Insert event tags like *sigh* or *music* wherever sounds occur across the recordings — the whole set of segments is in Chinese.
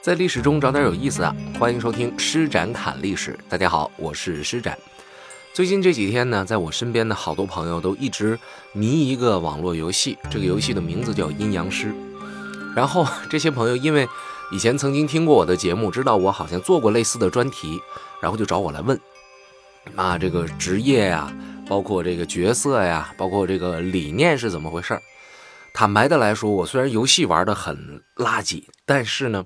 在历史中找点有意思啊，欢迎收听施展侃历史。大家好，我是施展。最近这几天呢，在我身边的好多朋友都一直迷一个网络游戏，这个游戏的名字叫《阴阳师》。然后这些朋友因为以前曾经听过我的节目，知道我好像做过类似的专题，然后就找我来问啊，这个职业呀，包括这个角色呀，包括这个理念是怎么回事儿坦白的来说，我虽然游戏玩的很垃圾，但是呢。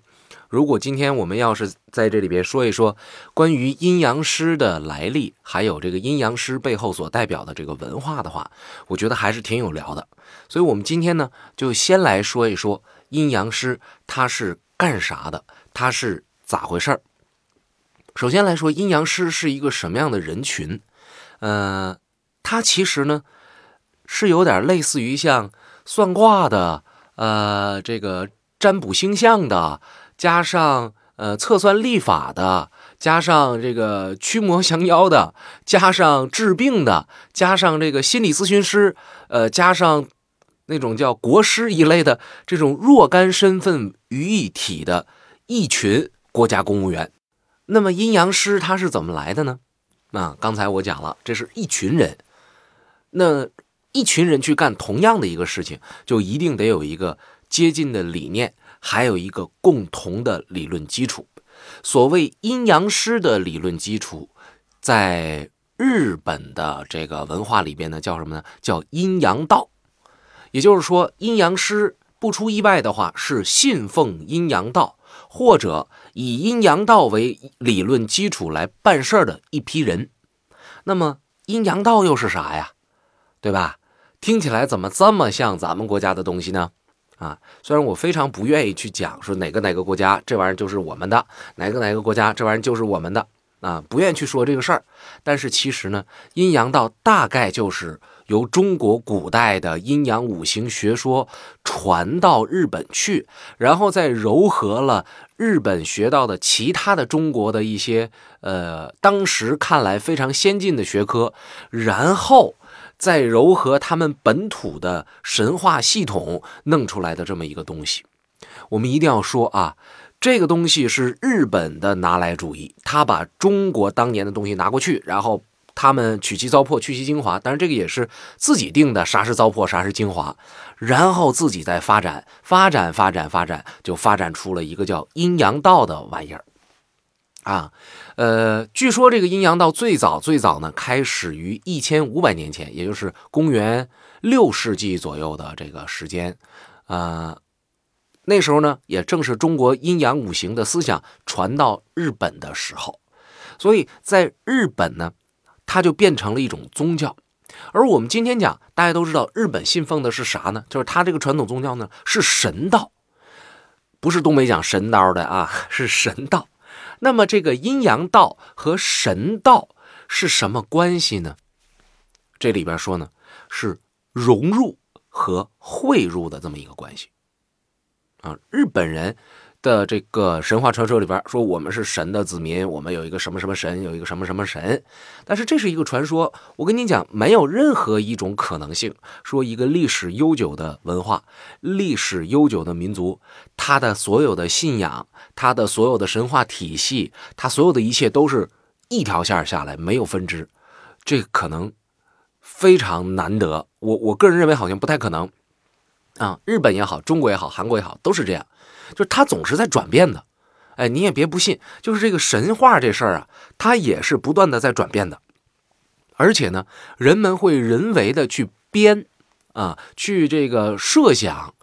如果今天我们要是在这里边说一说关于阴阳师的来历，还有这个阴阳师背后所代表的这个文化的话，我觉得还是挺有聊的。所以，我们今天呢，就先来说一说阴阳师他是干啥的，他是咋回事儿。首先来说，阴阳师是一个什么样的人群？呃，他其实呢是有点类似于像算卦的，呃，这个占卜星象的。加上呃测算历法的，加上这个驱魔降妖的，加上治病的，加上这个心理咨询师，呃，加上那种叫国师一类的这种若干身份于一体的一群国家公务员。那么阴阳师他是怎么来的呢？那刚才我讲了，这是一群人，那一群人去干同样的一个事情，就一定得有一个接近的理念。还有一个共同的理论基础，所谓阴阳师的理论基础，在日本的这个文化里边呢，叫什么呢？叫阴阳道。也就是说，阴阳师不出意外的话，是信奉阴阳道，或者以阴阳道为理论基础来办事的一批人。那么，阴阳道又是啥呀？对吧？听起来怎么这么像咱们国家的东西呢？啊，虽然我非常不愿意去讲说哪个哪个国家这玩意儿就是我们的，哪个哪个国家这玩意儿就是我们的啊，不愿意去说这个事儿。但是其实呢，阴阳道大概就是由中国古代的阴阳五行学说传到日本去，然后再糅合了日本学到的其他的中国的一些呃当时看来非常先进的学科，然后。在糅合他们本土的神话系统弄出来的这么一个东西，我们一定要说啊，这个东西是日本的拿来主义，他把中国当年的东西拿过去，然后他们取其糟粕，去其精华，当然这个也是自己定的，啥是糟粕，啥是精华，然后自己再发展，发展，发展，发展，就发展出了一个叫阴阳道的玩意儿。啊，呃，据说这个阴阳道最早最早呢，开始于一千五百年前，也就是公元六世纪左右的这个时间，啊，那时候呢，也正是中国阴阳五行的思想传到日本的时候，所以在日本呢，它就变成了一种宗教。而我们今天讲，大家都知道，日本信奉的是啥呢？就是它这个传统宗教呢，是神道，不是东北讲神道的啊，是神道。那么，这个阴阳道和神道是什么关系呢？这里边说呢，是融入和汇入的这么一个关系啊。日本人。的这个神话传说里边说，我们是神的子民，我们有一个什么什么神，有一个什么什么神。但是这是一个传说，我跟你讲，没有任何一种可能性，说一个历史悠久的文化、历史悠久的民族，他的所有的信仰、他的所有的神话体系、他所有的一切都是一条线下来，没有分支，这可能非常难得。我我个人认为好像不太可能啊。日本也好，中国也好，韩国也好，都是这样。就是它总是在转变的，哎，你也别不信，就是这个神话这事儿啊，它也是不断的在转变的，而且呢，人们会人为的去编啊，去这个设想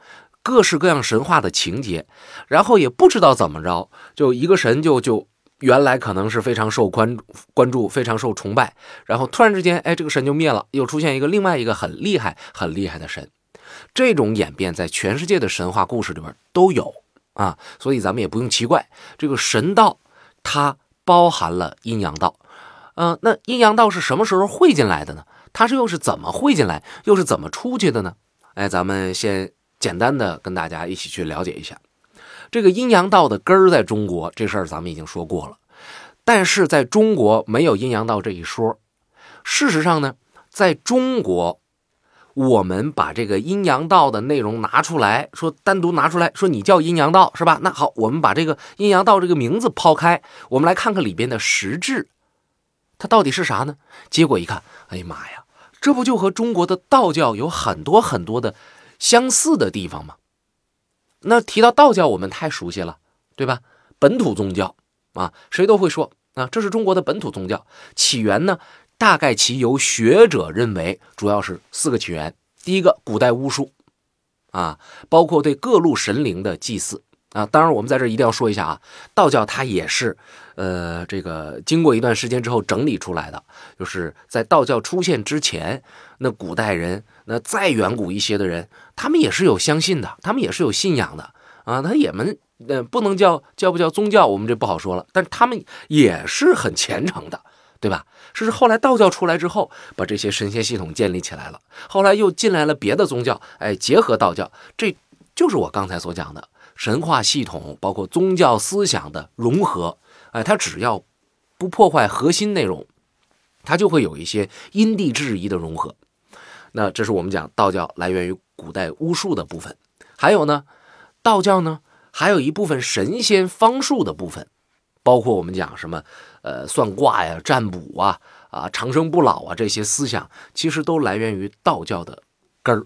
各式各样神话的情节，然后也不知道怎么着，就一个神就就原来可能是非常受关关注、非常受崇拜，然后突然之间，哎，这个神就灭了，又出现一个另外一个很厉害、很厉害的神，这种演变在全世界的神话故事里边都有。啊，所以咱们也不用奇怪，这个神道它包含了阴阳道，嗯，那阴阳道是什么时候汇进来的呢？它是又是怎么汇进来，又是怎么出去的呢？哎，咱们先简单的跟大家一起去了解一下，这个阴阳道的根儿在中国这事儿咱们已经说过了，但是在中国没有阴阳道这一说。事实上呢，在中国，我们把这个阴阳道的内容拿出来说，单独拿出来说，你叫阴阳道是吧？那好，我们把这个阴阳道这个名字抛开，我们来看看里边的实质，它到底是啥呢？结果一看，哎呀妈呀，这不就和中国的道教有很多很多的相似的地方吗？那提到道教，我们太熟悉了，对吧？本土宗教啊，谁都会说啊，这是中国的本土宗教。起源呢，大概其由学者认为，主要是四个起源。第一个，古代巫术啊，包括对各路神灵的祭祀啊。当然，我们在这一定要说一下啊，道教它也是，呃，这个经过一段时间之后整理出来的，就是在道教出现之前，那古代人，那再远古一些的人，他们也是有相信的，他们也是有信仰的啊，他也们。呃，不能叫叫不叫宗教，我们这不好说了。但他们也是很虔诚的，对吧？是后来道教出来之后，把这些神仙系统建立起来了。后来又进来了别的宗教，哎，结合道教，这就是我刚才所讲的神话系统，包括宗教思想的融合。哎，它只要不破坏核心内容，它就会有一些因地制宜的融合。那这是我们讲道教来源于古代巫术的部分。还有呢，道教呢？还有一部分神仙方术的部分，包括我们讲什么，呃，算卦呀、占卜啊、啊长生不老啊这些思想，其实都来源于道教的根儿。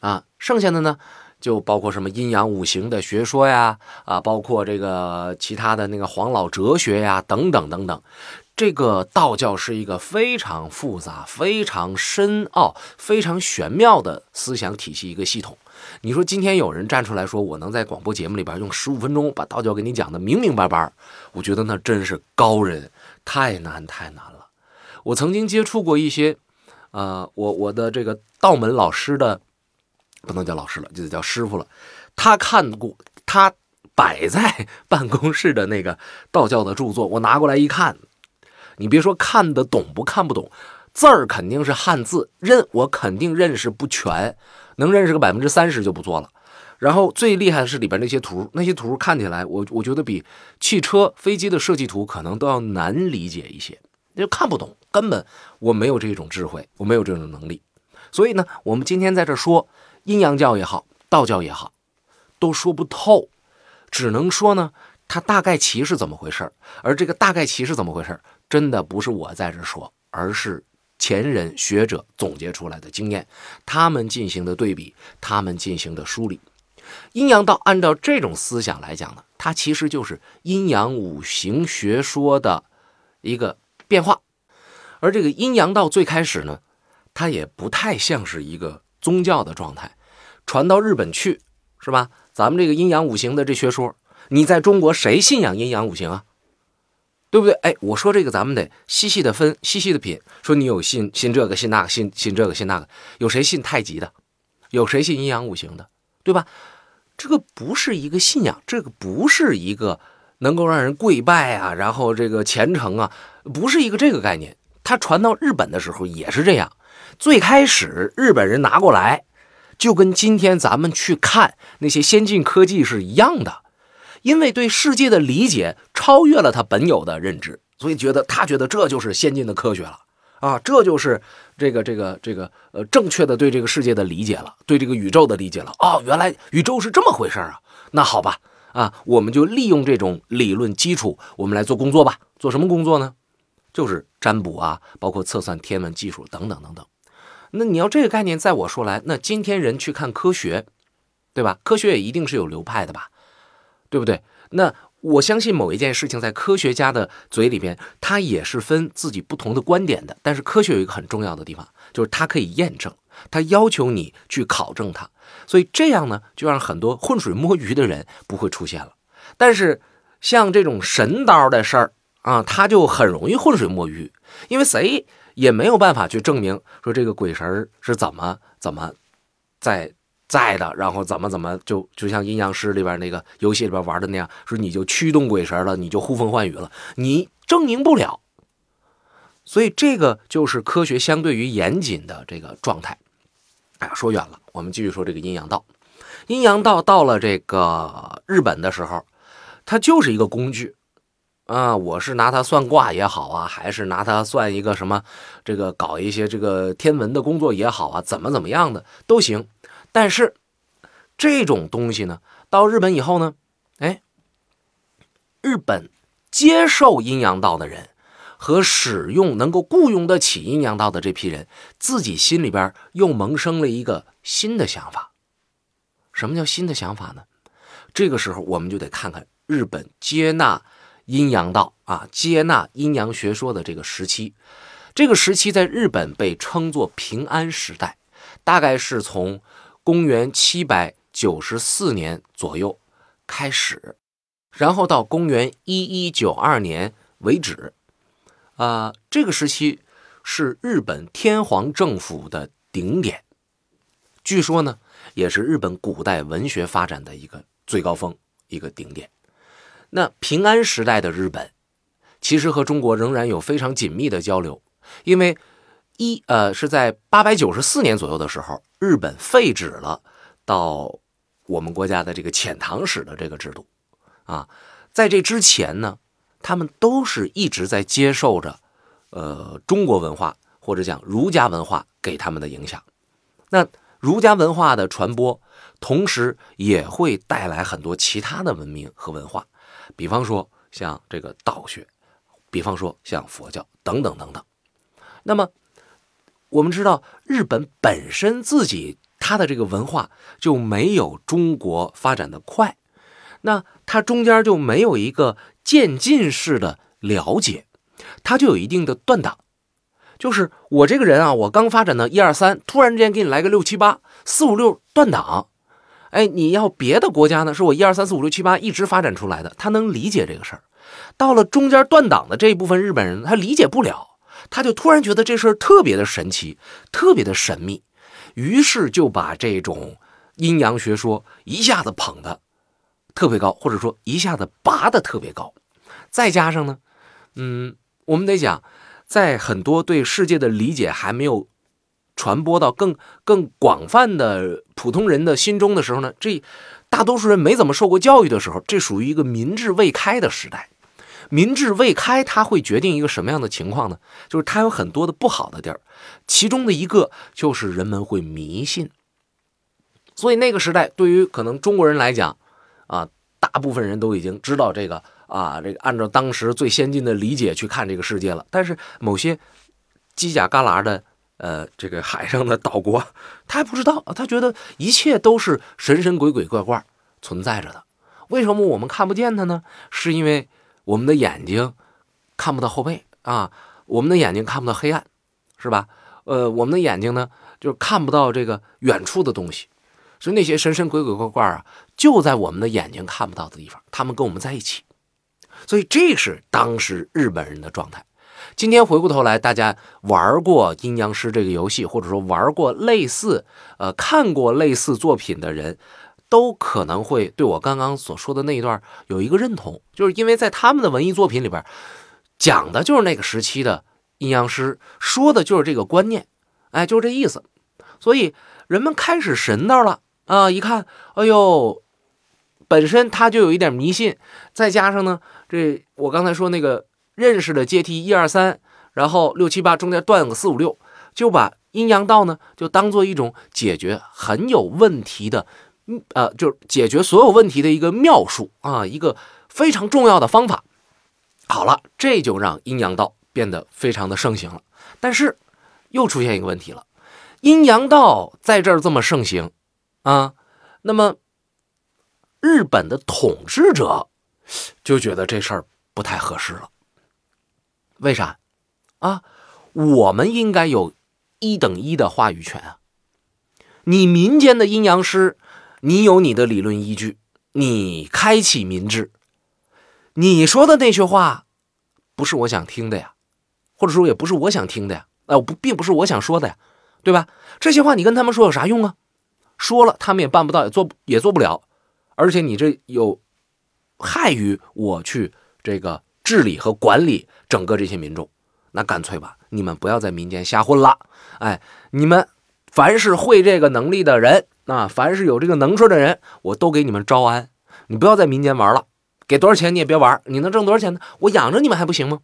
啊，剩下的呢，就包括什么阴阳五行的学说呀，啊，包括这个其他的那个黄老哲学呀，等等等等。这个道教是一个非常复杂、非常深奥、非常玄妙的思想体系，一个系统。你说今天有人站出来说，我能在广播节目里边用十五分钟把道教给你讲的明明白白，我觉得那真是高人，太难太难了。我曾经接触过一些，呃，我我的这个道门老师的，不能叫老师了，就得叫师傅了。他看过他摆在 *laughs* 办公室的那个道教的著作，我拿过来一看，你别说看得懂不看不懂，字儿肯定是汉字，认我肯定认识不全。能认识个百分之三十就不错了，然后最厉害的是里边那些图，那些图看起来，我我觉得比汽车、飞机的设计图可能都要难理解一些，就看不懂，根本我没有这种智慧，我没有这种能力，所以呢，我们今天在这说阴阳教也好，道教也好，都说不透，只能说呢，它大概其是怎么回事而这个大概其是怎么回事真的不是我在这说，而是。前人学者总结出来的经验，他们进行的对比，他们进行的梳理。阴阳道按照这种思想来讲呢，它其实就是阴阳五行学说的一个变化。而这个阴阳道最开始呢，它也不太像是一个宗教的状态，传到日本去，是吧？咱们这个阴阳五行的这学说，你在中国谁信仰阴阳五行啊？对不对？哎，我说这个咱们得细细的分，细细的品。说你有信信这个，信那个，信信这个，信那个。有谁信太极的？有谁信阴阳五行的？对吧？这个不是一个信仰，这个不是一个能够让人跪拜啊，然后这个虔诚啊，不是一个这个概念。它传到日本的时候也是这样。最开始日本人拿过来，就跟今天咱们去看那些先进科技是一样的。因为对世界的理解超越了他本有的认知，所以觉得他觉得这就是先进的科学了啊，这就是这个这个这个呃正确的对这个世界的理解了，对这个宇宙的理解了。哦，原来宇宙是这么回事啊！那好吧，啊，我们就利用这种理论基础，我们来做工作吧。做什么工作呢？就是占卜啊，包括测算天文技术等等等等。那你要这个概念，在我说来，那今天人去看科学，对吧？科学也一定是有流派的吧？对不对？那我相信某一件事情在科学家的嘴里边，他也是分自己不同的观点的。但是科学有一个很重要的地方，就是它可以验证，它要求你去考证它。所以这样呢，就让很多浑水摸鱼的人不会出现了。但是像这种神刀的事儿啊，他就很容易浑水摸鱼，因为谁也没有办法去证明说这个鬼神是怎么怎么在。在的，然后怎么怎么就就像阴阳师里边那个游戏里边玩的那样，说你就驱动鬼神了，你就呼风唤雨了，你证明不了。所以这个就是科学相对于严谨的这个状态。哎呀，说远了，我们继续说这个阴阳道。阴阳道到了这个日本的时候，它就是一个工具啊，我是拿它算卦也好啊，还是拿它算一个什么，这个搞一些这个天文的工作也好啊，怎么怎么样的都行。但是这种东西呢，到日本以后呢，哎，日本接受阴阳道的人和使用能够雇佣得起阴阳道的这批人，自己心里边又萌生了一个新的想法。什么叫新的想法呢？这个时候我们就得看看日本接纳。阴阳道啊，接纳阴阳学说的这个时期，这个时期在日本被称作平安时代，大概是从公元七百九十四年左右开始，然后到公元一一九二年为止。啊，这个时期是日本天皇政府的顶点，据说呢，也是日本古代文学发展的一个最高峰，一个顶点。那平安时代的日本，其实和中国仍然有非常紧密的交流，因为一呃是在八百九十四年左右的时候，日本废止了到我们国家的这个遣唐使的这个制度，啊，在这之前呢，他们都是一直在接受着呃中国文化或者讲儒家文化给他们的影响，那儒家文化的传播，同时也会带来很多其他的文明和文化。比方说像这个道学，比方说像佛教等等等等。那么我们知道，日本本身自己它的这个文化就没有中国发展的快，那它中间就没有一个渐进式的了解，它就有一定的断档。就是我这个人啊，我刚发展到一二三，突然之间给你来个六七八四五六断档。哎，你要别的国家呢？是我一二三四五六七八一直发展出来的，他能理解这个事儿。到了中间断档的这一部分日本人，他理解不了，他就突然觉得这事儿特别的神奇，特别的神秘，于是就把这种阴阳学说一下子捧的特别高，或者说一下子拔的特别高。再加上呢，嗯，我们得讲，在很多对世界的理解还没有。传播到更更广泛的普通人的心中的时候呢，这大多数人没怎么受过教育的时候，这属于一个民智未开的时代。民智未开，它会决定一个什么样的情况呢？就是它有很多的不好的地儿，其中的一个就是人们会迷信。所以那个时代，对于可能中国人来讲，啊，大部分人都已经知道这个啊，这个按照当时最先进的理解去看这个世界了。但是某些犄角旮旯的。呃，这个海上的岛国，他还不知道，他觉得一切都是神神鬼鬼怪怪存在着的。为什么我们看不见它呢？是因为我们的眼睛看不到后背啊，我们的眼睛看不到黑暗，是吧？呃，我们的眼睛呢，就看不到这个远处的东西，所以那些神神鬼鬼怪怪啊，就在我们的眼睛看不到的地方，他们跟我们在一起。所以这是当时日本人的状态。今天回过头来，大家玩过阴阳师这个游戏，或者说玩过类似、呃看过类似作品的人，都可能会对我刚刚所说的那一段有一个认同，就是因为在他们的文艺作品里边，讲的就是那个时期的阴阳师，说的就是这个观念，哎，就是这意思。所以人们开始神道了啊！一看，哎呦，本身他就有一点迷信，再加上呢，这我刚才说那个。认识的阶梯一二三，然后六七八中间断个四五六，就把阴阳道呢就当做一种解决很有问题的，呃，就是解决所有问题的一个妙术啊，一个非常重要的方法。好了，这就让阴阳道变得非常的盛行了。但是又出现一个问题了，阴阳道在这儿这么盛行啊，那么日本的统治者就觉得这事儿不太合适了。为啥？啊，我们应该有一等一的话语权啊！你民间的阴阳师，你有你的理论依据，你开启民智，你说的那些话，不是我想听的呀，或者说也不是我想听的呀，呃，不，并不是我想说的呀，对吧？这些话你跟他们说有啥用啊？说了他们也办不到，也做也做不了，而且你这有害于我去这个。治理和管理整个这些民众，那干脆吧，你们不要在民间瞎混了。哎，你们凡是会这个能力的人，那，凡是有这个能说的人，我都给你们招安。你不要在民间玩了，给多少钱你也别玩，你能挣多少钱呢？我养着你们还不行吗？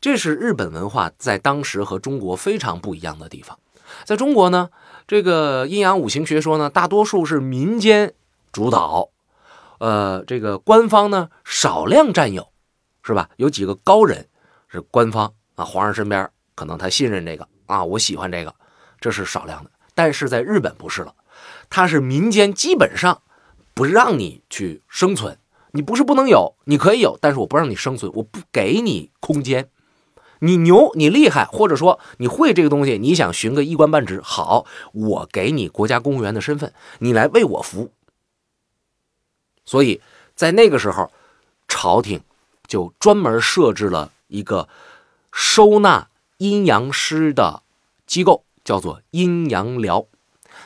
这是日本文化在当时和中国非常不一样的地方。在中国呢，这个阴阳五行学说呢，大多数是民间主导，呃，这个官方呢少量占有，是吧？有几个高人是官方啊，皇上身边可能他信任这个啊，我喜欢这个，这是少量的。但是在日本不是了，它是民间基本上不让你去生存，你不是不能有，你可以有，但是我不让你生存，我不给你空间。你牛，你厉害，或者说你会这个东西，你想寻个一官半职，好，我给你国家公务员的身份，你来为我服务。所以在那个时候，朝廷就专门设置了一个收纳阴阳师的机构，叫做阴阳寮。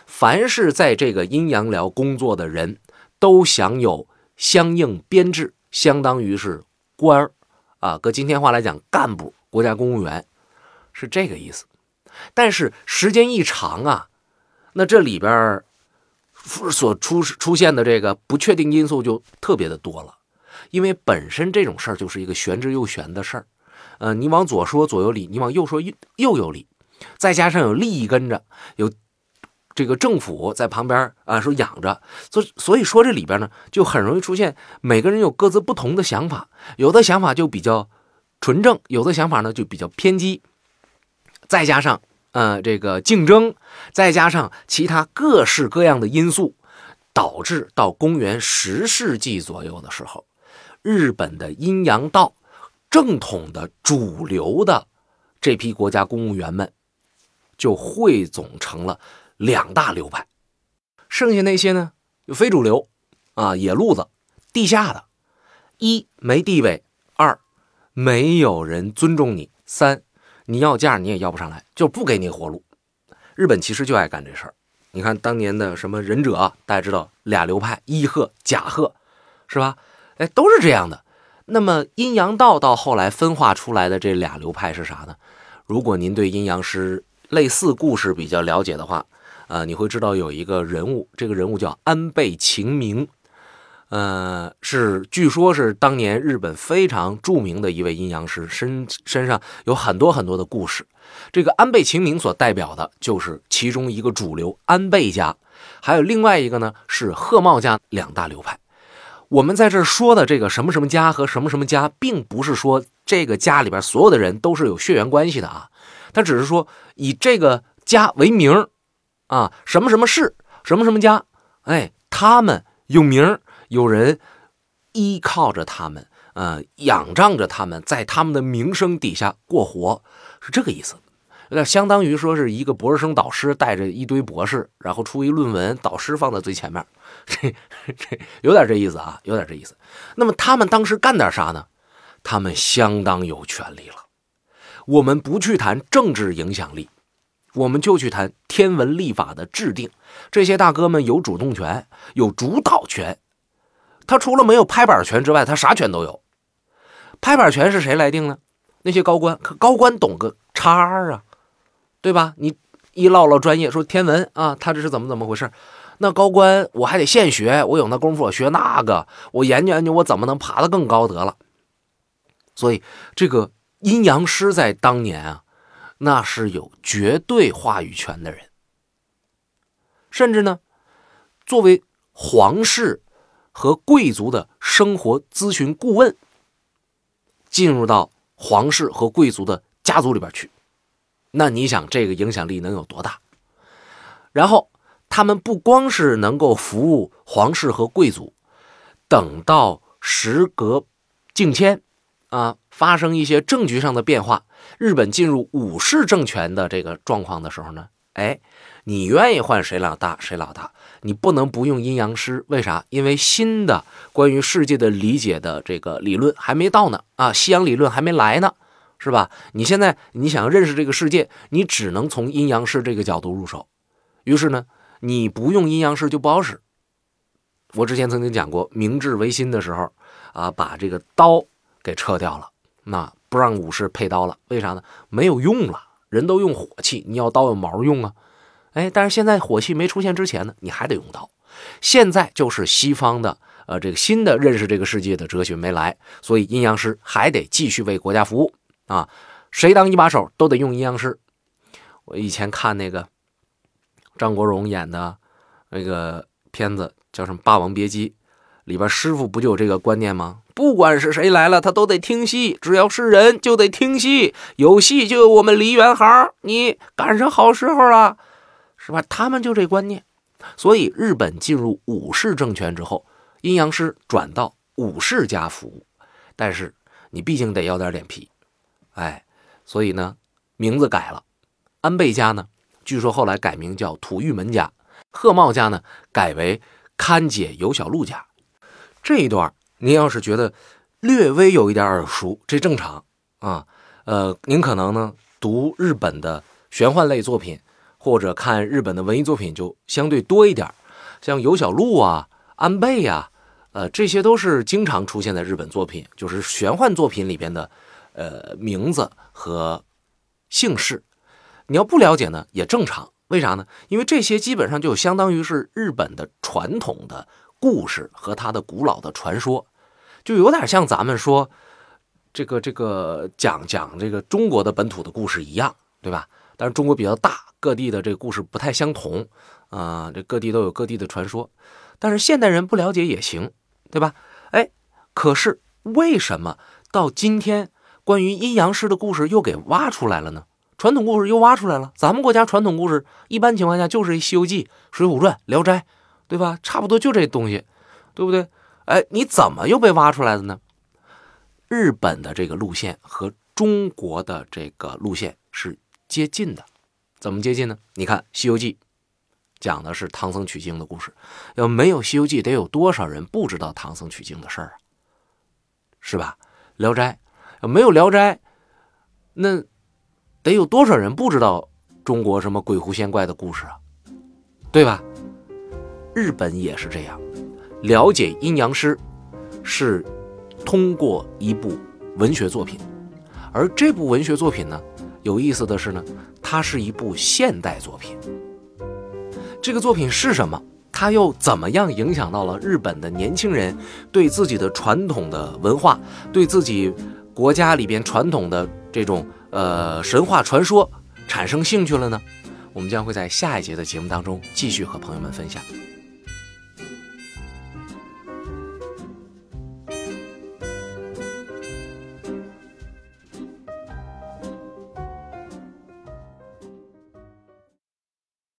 凡是在这个阴阳寮工作的人，都享有相应编制，相当于是官儿啊，搁今天话来讲，干部。国家公务员是这个意思，但是时间一长啊，那这里边所出出现的这个不确定因素就特别的多了。因为本身这种事儿就是一个玄之又玄的事儿，呃，你往左说左有理，你往右说右右有理，再加上有利益跟着，有这个政府在旁边啊说养着，所所以说这里边呢就很容易出现每个人有各自不同的想法，有的想法就比较。纯正有的想法呢就比较偏激，再加上呃这个竞争，再加上其他各式各样的因素，导致到公元十世纪左右的时候，日本的阴阳道正统的主流的这批国家公务员们就汇总成了两大流派，剩下那些呢就非主流啊野路子地下的，一没地位，二。没有人尊重你。三，你要价你也要不上来，就不给你活路。日本其实就爱干这事儿。你看当年的什么忍者，大家知道俩流派，伊贺、甲贺，是吧？哎，都是这样的。那么阴阳道到后来分化出来的这俩流派是啥呢？如果您对阴阳师类似故事比较了解的话，呃，你会知道有一个人物，这个人物叫安倍晴明。呃，是，据说是当年日本非常著名的一位阴阳师，身身上有很多很多的故事。这个安倍晴明所代表的就是其中一个主流安倍家，还有另外一个呢是鹤茂家两大流派。我们在这说的这个什么什么家和什么什么家，并不是说这个家里边所有的人都是有血缘关系的啊，他只是说以这个家为名啊，什么什么氏，什么什么家，哎，他们有名有人依靠着他们，呃，仰仗着他们，在他们的名声底下过活，是这个意思。有点相当于说是一个博士生导师带着一堆博士，然后出一论文，导师放在最前面，*laughs* 这这有点这意思啊，有点这意思。那么他们当时干点啥呢？他们相当有权利了。我们不去谈政治影响力，我们就去谈天文历法的制定。这些大哥们有主动权，有主导权。他除了没有拍板权之外，他啥权都有。拍板权是谁来定呢？那些高官，可高官懂个叉啊，对吧？你一唠唠专业，说天文啊，他这是怎么怎么回事？那高官我还得现学，我有那功夫，我学那个，我研究研究，我怎么能爬得更高得了？所以这个阴阳师在当年啊，那是有绝对话语权的人，甚至呢，作为皇室。和贵族的生活咨询顾问进入到皇室和贵族的家族里边去，那你想这个影响力能有多大？然后他们不光是能够服务皇室和贵族，等到时隔境迁啊，发生一些政局上的变化，日本进入武士政权的这个状况的时候呢，哎，你愿意换谁老大谁老大。你不能不用阴阳师，为啥？因为新的关于世界的理解的这个理论还没到呢，啊，西洋理论还没来呢，是吧？你现在你想认识这个世界，你只能从阴阳师这个角度入手。于是呢，你不用阴阳师就不好使。我之前曾经讲过，明治维新的时候，啊，把这个刀给撤掉了，那不让武士配刀了，为啥呢？没有用了，人都用火器，你要刀有毛用啊。哎，但是现在火器没出现之前呢，你还得用刀。现在就是西方的呃，这个新的认识这个世界的哲学没来，所以阴阳师还得继续为国家服务啊！谁当一把手都得用阴阳师。我以前看那个张国荣演的那个片子叫什么《霸王别姬》，里边师傅不就有这个观念吗？不管是谁来了，他都得听戏，只要是人就得听戏，有戏就有我们梨园行，你赶上好时候了，是吧？他们就这观念。所以日本进入武士政权之后。阴阳师转到武士家服务，但是你毕竟得要点脸皮，哎，所以呢，名字改了。安倍家呢，据说后来改名叫土御门家；鹤茂家呢，改为勘解尤小路家。这一段您要是觉得略微有一点耳熟，这正常啊。呃，您可能呢读日本的玄幻类作品，或者看日本的文艺作品就相对多一点，像尤小路啊、安倍呀。呃，这些都是经常出现在日本作品，就是玄幻作品里边的，呃，名字和姓氏。你要不了解呢，也正常。为啥呢？因为这些基本上就相当于是日本的传统的故事和它的古老的传说，就有点像咱们说这个这个讲讲这个中国的本土的故事一样，对吧？但是中国比较大，各地的这个故事不太相同啊，这各地都有各地的传说，但是现代人不了解也行。对吧？哎，可是为什么到今天关于阴阳师的故事又给挖出来了呢？传统故事又挖出来了。咱们国家传统故事一般情况下就是《西游记》《水浒传》《聊斋》，对吧？差不多就这东西，对不对？哎，你怎么又被挖出来的呢？日本的这个路线和中国的这个路线是接近的，怎么接近呢？你看《西游记》。讲的是唐僧取经的故事，要没有《西游记》，得有多少人不知道唐僧取经的事儿啊？是吧？《聊斋》要没有《聊斋》，那得有多少人不知道中国什么鬼狐仙怪的故事啊？对吧？日本也是这样，了解阴阳师是通过一部文学作品，而这部文学作品呢，有意思的是呢，它是一部现代作品。这个作品是什么？它又怎么样影响到了日本的年轻人对自己的传统的文化、对自己国家里边传统的这种呃神话传说产生兴趣了呢？我们将会在下一节的节目当中继续和朋友们分享。